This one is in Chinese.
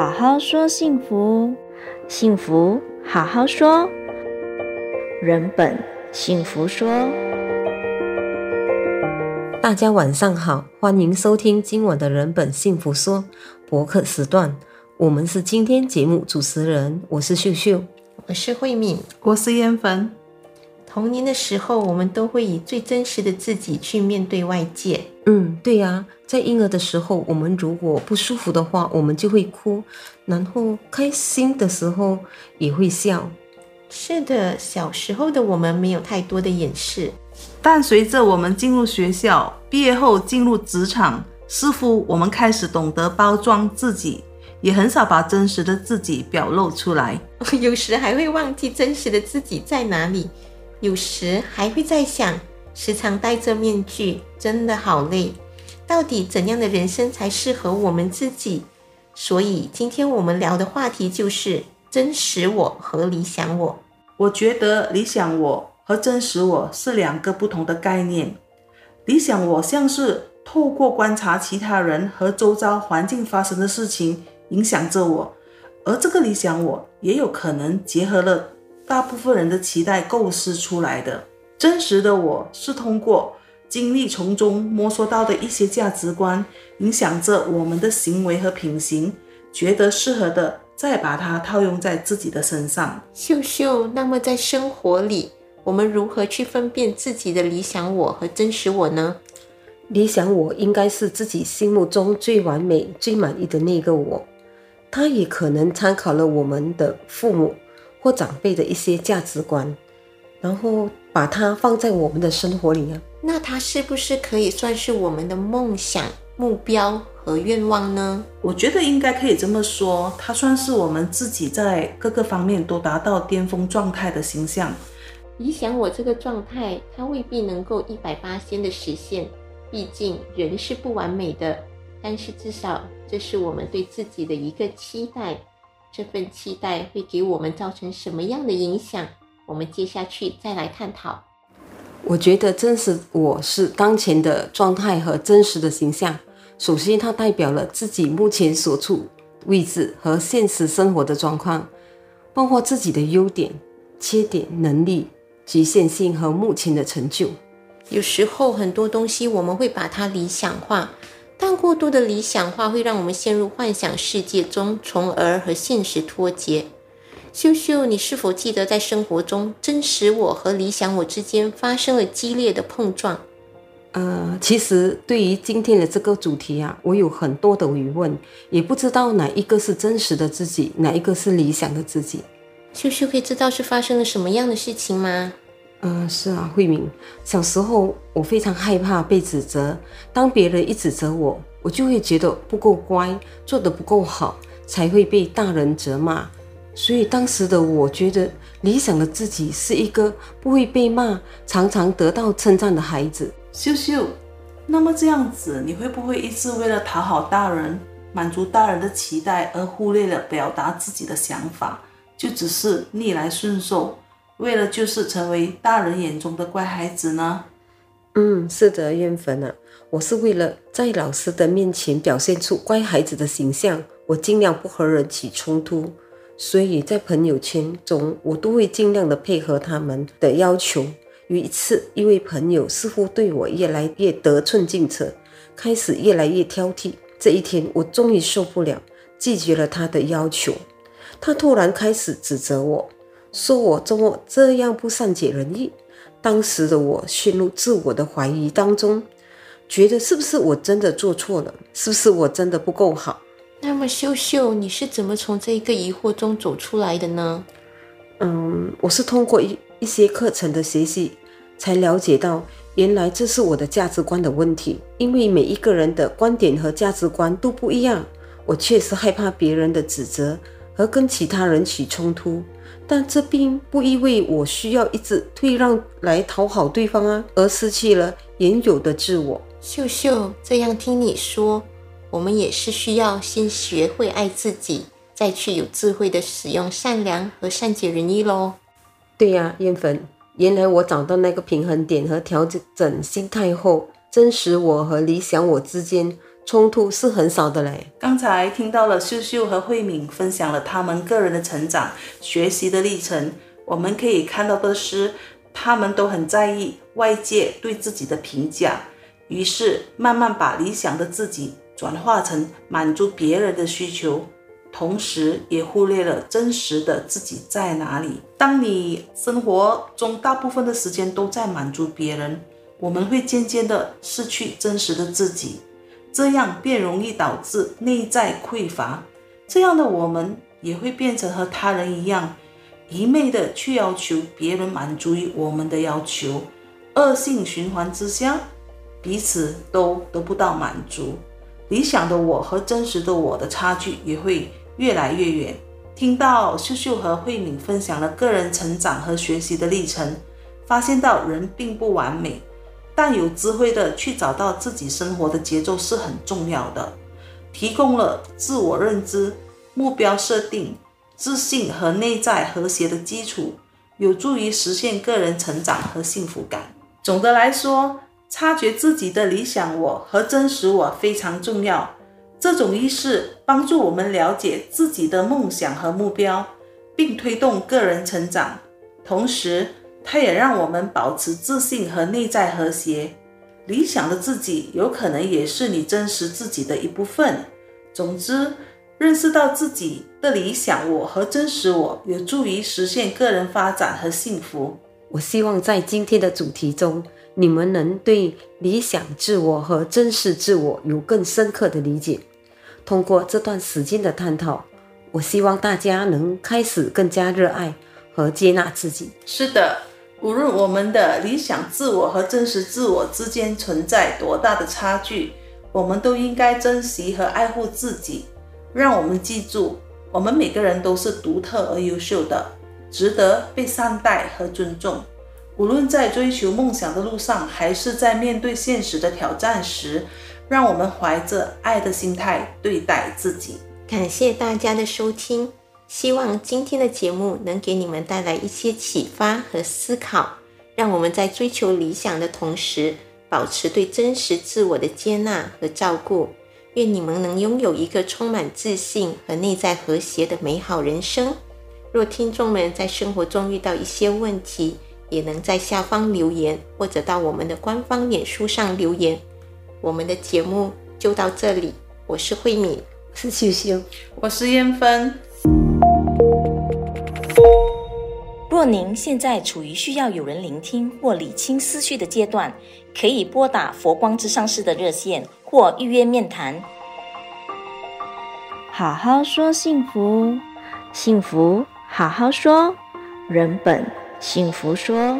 好好说幸福，幸福好好说，人本幸福说。大家晚上好，欢迎收听今晚的人本幸福说博客时段。我们是今天节目主持人，我是秀秀，我是慧敏，我是艳芬。童年的时候，我们都会以最真实的自己去面对外界。嗯，对呀，在婴儿的时候，我们如果不舒服的话，我们就会哭；然后开心的时候也会笑。是的，小时候的我们没有太多的掩饰，但随着我们进入学校，毕业后进入职场，似乎我们开始懂得包装自己，也很少把真实的自己表露出来。有时还会忘记真实的自己在哪里。有时还会在想，时常戴着面具，真的好累。到底怎样的人生才适合我们自己？所以今天我们聊的话题就是真实我和理想我。我觉得理想我和真实我是两个不同的概念。理想我像是透过观察其他人和周遭环境发生的事情影响着我，而这个理想我也有可能结合了。大部分人的期待构思出来的真实的我是通过经历从中摸索到的一些价值观，影响着我们的行为和品行，觉得适合的再把它套用在自己的身上。秀秀，那么在生活里，我们如何去分辨自己的理想我和真实我呢？理想我应该是自己心目中最完美、最满意的那个我，他也可能参考了我们的父母。或长辈的一些价值观，然后把它放在我们的生活里啊。那它是不是可以算是我们的梦想、目标和愿望呢？我觉得应该可以这么说，它算是我们自己在各个方面都达到巅峰状态的形象。理想我这个状态，它未必能够一百八千的实现，毕竟人是不完美的。但是至少这是我们对自己的一个期待。这份期待会给我们造成什么样的影响？我们接下去再来探讨。我觉得真实我是当前的状态和真实的形象。首先，它代表了自己目前所处位置和现实生活的状况，包括自己的优点、缺点、能力、局限性和目前的成就。有时候很多东西我们会把它理想化。但过度的理想化会让我们陷入幻想世界中，从而和现实脱节。秀秀，你是否记得在生活中，真实我和理想我之间发生了激烈的碰撞？呃，其实对于今天的这个主题啊，我有很多的疑问，也不知道哪一个是真实的自己，哪一个是理想的自己。秀秀可以知道是发生了什么样的事情吗？嗯、是啊，慧敏。小时候我非常害怕被指责，当别人一指责我，我就会觉得不够乖，做得不够好，才会被大人责骂。所以当时的我觉得，理想的自己是一个不会被骂，常常得到称赞的孩子。秀秀，那么这样子，你会不会一直为了讨好大人，满足大人的期待，而忽略了表达自己的想法，就只是逆来顺受？为了就是成为大人眼中的乖孩子呢？嗯，是的，艳芬啊，我是为了在老师的面前表现出乖孩子的形象，我尽量不和人起冲突，所以在朋友圈中，我都会尽量的配合他们的要求。有一次，一位朋友似乎对我越来越得寸进尺，开始越来越挑剔。这一天，我终于受不了，拒绝了他的要求。他突然开始指责我。说我怎么这样不善解人意？当时的我陷入自我的怀疑当中，觉得是不是我真的做错了？是不是我真的不够好？那么秀秀，你是怎么从这一个疑惑中走出来的呢？嗯，我是通过一一些课程的学习，才了解到原来这是我的价值观的问题。因为每一个人的观点和价值观都不一样，我确实害怕别人的指责和跟其他人起冲突。但这并不意味我需要一直退让来讨好对方啊，而失去了原有的自我。秀秀，这样听你说，我们也是需要先学会爱自己，再去有智慧的使用善良和善解人意喽。对呀，燕芬，原来我找到那个平衡点和调整心态后，真实我和理想我之间冲突是很少的嘞。刚才听到了秀秀和慧敏分享了他们个人的成长、学习的历程，我们可以看到的是，他们都很在意外界对自己的评价，于是慢慢把理想的自己转化成满足别人的需求。同时，也忽略了真实的自己在哪里。当你生活中大部分的时间都在满足别人，我们会渐渐的失去真实的自己，这样便容易导致内在匮乏。这样的我们也会变成和他人一样，一味的去要求别人满足于我们的要求，恶性循环之下，彼此都得不到满足。理想的我和真实的我的差距也会越来越远。听到秀秀和慧敏分享了个人成长和学习的历程，发现到人并不完美，但有智慧的去找到自己生活的节奏是很重要的，提供了自我认知、目标设定、自信和内在和谐的基础，有助于实现个人成长和幸福感。总的来说，察觉自己的理想我和真实我非常重要。这种意识帮助我们了解自己的梦想和目标，并推动个人成长。同时，它也让我们保持自信和内在和谐。理想的自己有可能也是你真实自己的一部分。总之，认识到自己的理想我和真实我，有助于实现个人发展和幸福。我希望在今天的主题中，你们能对理想自我和真实自我有更深刻的理解。通过这段时间的探讨，我希望大家能开始更加热爱和接纳自己。是的，无论我们的理想自我和真实自我之间存在多大的差距，我们都应该珍惜和爱护自己。让我们记住，我们每个人都是独特而优秀的，值得被善待和尊重。无论在追求梦想的路上，还是在面对现实的挑战时，让我们怀着爱的心态对待自己。感谢大家的收听，希望今天的节目能给你们带来一些启发和思考。让我们在追求理想的同时，保持对真实自我的接纳和照顾。愿你们能拥有一个充满自信和内在和谐的美好人生。若听众们在生活中遇到一些问题，也能在下方留言，或者到我们的官方脸书上留言。我们的节目就到这里，我是慧敏，我是秀秀，我是燕芬。若您现在处于需要有人聆听或理清思绪的阶段，可以拨打佛光之上市的热线或预约面谈。好好说幸福，幸福好好说，人本幸福说。